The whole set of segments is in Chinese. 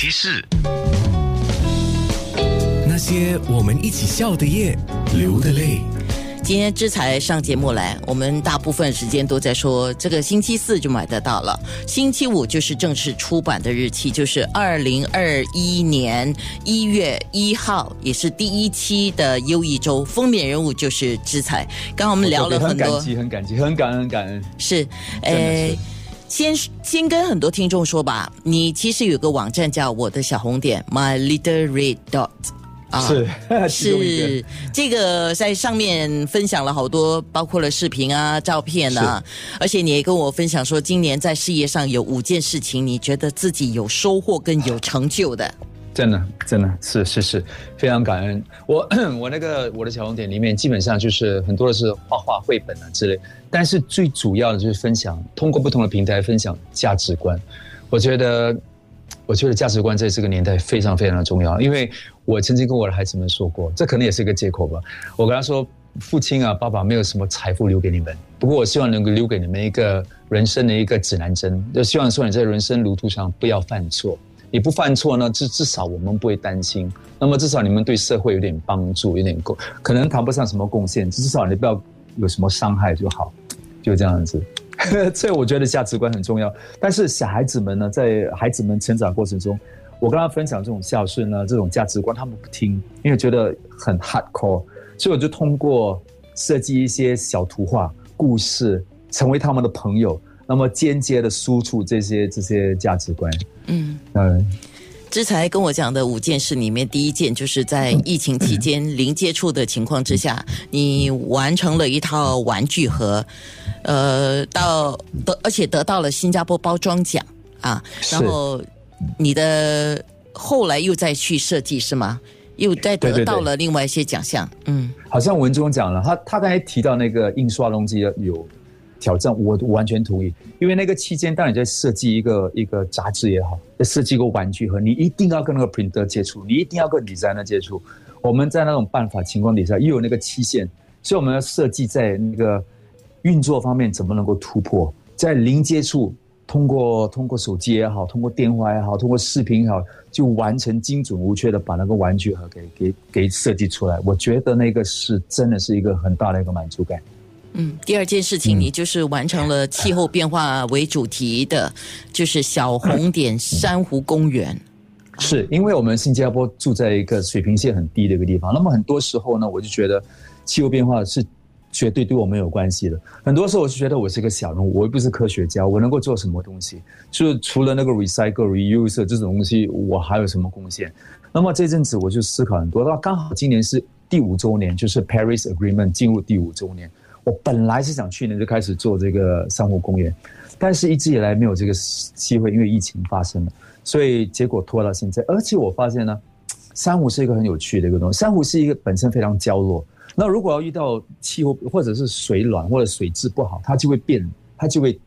些事，那些我们一起笑的夜，流的泪。今天志才上节目来，我们大部分时间都在说这个星期四就买得到了，星期五就是正式出版的日期，就是二零二一年一月一号，也是第一期的优异周，封面人物就是志才。刚刚我们聊了很多，很感激，很感激，很感恩，很感恩。是，诶。先先跟很多听众说吧，你其实有个网站叫我的小红点 My Little Red Dot，啊，是 是这个在上面分享了好多，包括了视频啊、照片啊，而且你也跟我分享说，今年在事业上有五件事情，你觉得自己有收获跟有成就的。真的，真的是是是，非常感恩。我 我那个我的小红点里面，基本上就是很多的是画画、绘本啊之类。但是最主要的就是分享，通过不同的平台分享价值观。我觉得，我觉得价值观在这个年代非常非常的重要。因为我曾经跟我的孩子们说过，这可能也是一个借口吧。我跟他说，父亲啊，爸爸没有什么财富留给你们，不过我希望能够留给你们一个人生的一个指南针，就希望说你在人生路途上不要犯错。你不犯错呢，至至少我们不会担心。那么至少你们对社会有点帮助，有点贡，可能谈不上什么贡献，至少你不要有什么伤害就好，就这样子。所以我觉得价值观很重要。但是小孩子们呢，在孩子们成长过程中，我跟他分享这种孝顺呢，这种价值观，他们不听，因为觉得很 hardcore。所以我就通过设计一些小图画、故事，成为他们的朋友。那么间接的输出这些这些价值观，嗯嗯，之才跟我讲的五件事里面，第一件就是在疫情期间零接触的情况之下，你完成了一套玩具盒，呃，到得而且得到了新加坡包装奖啊，然后你的后来又再去设计是吗？又再得到了另外一些奖项，嗯，好像文中讲了，他他刚才提到那个印刷东西有。挑战我完全同意，因为那个期间，当你在设计一个一个杂志也好，在设计一个玩具盒，你一定要跟那个 printer 接触，你一定要跟 designer 接触。我们在那种办法情况底下，又有那个期限，所以我们要设计在那个运作方面怎么能够突破，在零接触，通过通过手机也好，通过电话也好，通过视频也好，就完成精准无缺的把那个玩具盒给给给设计出来。我觉得那个是真的是一个很大的一个满足感。嗯，第二件事情，你就是完成了气候变化为主题的，就是小红点珊瑚公园。是因为我们新加坡住在一个水平线很低的一个地方，那么很多时候呢，我就觉得气候变化是绝对对我们有关系的。很多时候我就觉得我是一个小人物，我又不是科学家，我能够做什么东西？就是除了那个 recycle、reuse 这种东西，我还有什么贡献？那么这阵子我就思考很多，那刚好今年是第五周年，就是 Paris Agreement 进入第五周年。我本来是想去年就开始做这个珊瑚公园，但是一直以来没有这个机会，因为疫情发生了，所以结果拖到现在。而且我发现呢，珊瑚是一个很有趣的一个东西。珊瑚是一个本身非常娇弱，那如果要遇到气候或者是水暖或者水质不好，它就会变，它就会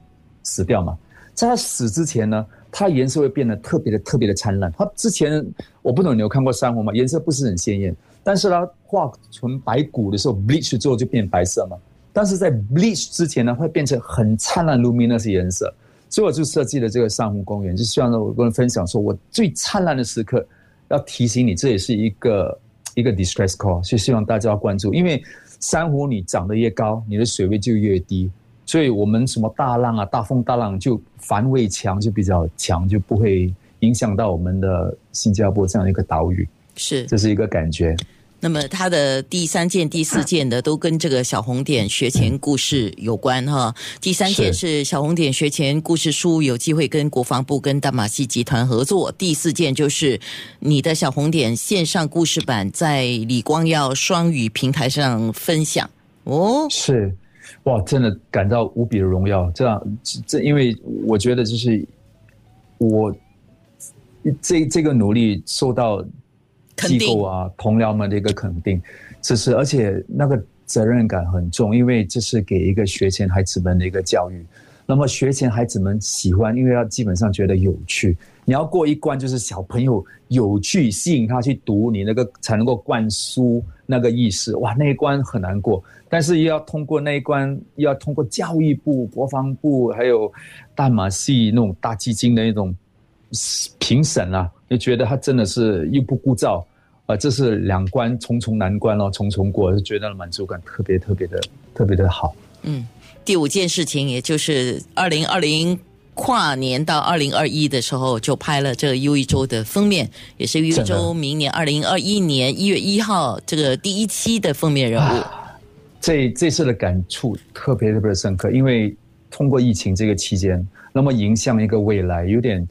死掉嘛。在它死之前呢，它颜色会变得特别的特别的灿烂。它之前我不懂你有看过珊瑚吗？颜色不是很鲜艳，但是它化成白骨的时候，bleach 之后就变白色嘛。但是在 bleach 之前呢，会变成很灿烂 luminous 颜色，所以我就设计了这个珊瑚公园，就希望呢，我跟人分享，说我最灿烂的时刻，要提醒你，这也是一个一个 distress call，所以希望大家要关注，因为珊瑚你长得越高，你的水位就越低，所以我们什么大浪啊、大风大浪就防卫墙就比较强，就不会影响到我们的新加坡这样一个岛屿，是，这是一个感觉。那么他的第三件、第四件的都跟这个小红点学前故事有关哈。第三件是小红点学前故事书有机会跟国防部、跟大马戏集团合作。第四件就是你的小红点线上故事版在李光耀双语平台上分享哦。是，哇，真的感到无比的荣耀。这样，这因为我觉得就是我这这个努力受到。机构啊，同僚们的一个肯定，这是而且那个责任感很重，因为这是给一个学前孩子们的一个教育。那么学前孩子们喜欢，因为他基本上觉得有趣。你要过一关，就是小朋友有趣，吸引他去读，你那个才能够灌输那个意识。哇，那一关很难过，但是又要通过那一关，又要通过教育部、国防部还有大马戏那种大基金的那种。评审啊，就觉得他真的是又不枯燥，啊，这是两关重重难关哦，重重过，就觉得满足感特别特别的特别的好。嗯，第五件事情，也就是二零二零跨年到二零二一的时候，就拍了这个《优一周》的封面，也是《优一周》明年二零二一年一月一号这个第一期的封面人物。这这次的感触特别特别的深刻，因为通过疫情这个期间，那么迎向一个未来，有点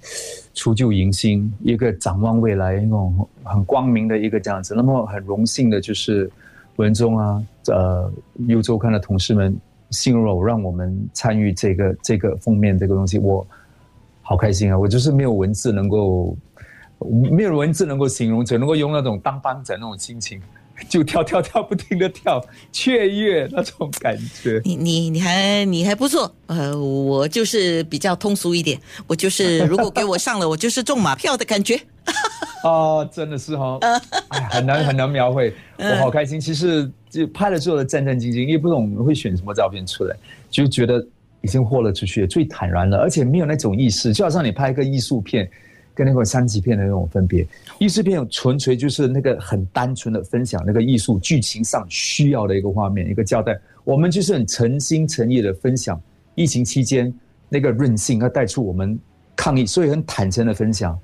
除旧迎新，一个展望未来那种很光明的一个这样子。那么很荣幸的就是文中啊，呃，优周刊的同事们信任我，让我们参与这个这个封面这个东西，我好开心啊！我就是没有文字能够，没有文字能够形容，只能够用那种当班长那种心情。就跳跳跳，不停的跳，雀跃那种感觉。你你你还你还不错，呃，我就是比较通俗一点，我就是如果给我上了，我就是中马票的感觉。啊，真的是哈，哎，很难很难描绘，我好开心。其实就拍了之后的战战兢兢，因为不懂会选什么照片出来，就觉得已经豁了出去，最坦然了，而且没有那种意识，就好像你拍一个艺术片。跟那个三级片的那种分别，艺术片纯粹就是那个很单纯的分享那个艺术剧情上需要的一个画面一个交代，我们就是很诚心诚意的分享疫情期间那个韧性，要带出我们抗疫，所以很坦诚的分享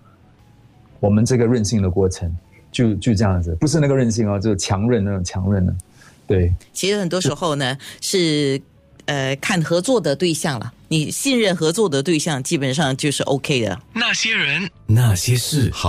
我们这个韧性的过程，就就这样子，不是那个韧性哦，就是强韧那种强韧的，对。其实很多时候呢是。呃，看合作的对象了，你信任合作的对象，基本上就是 OK 的。那些人，那些事，好。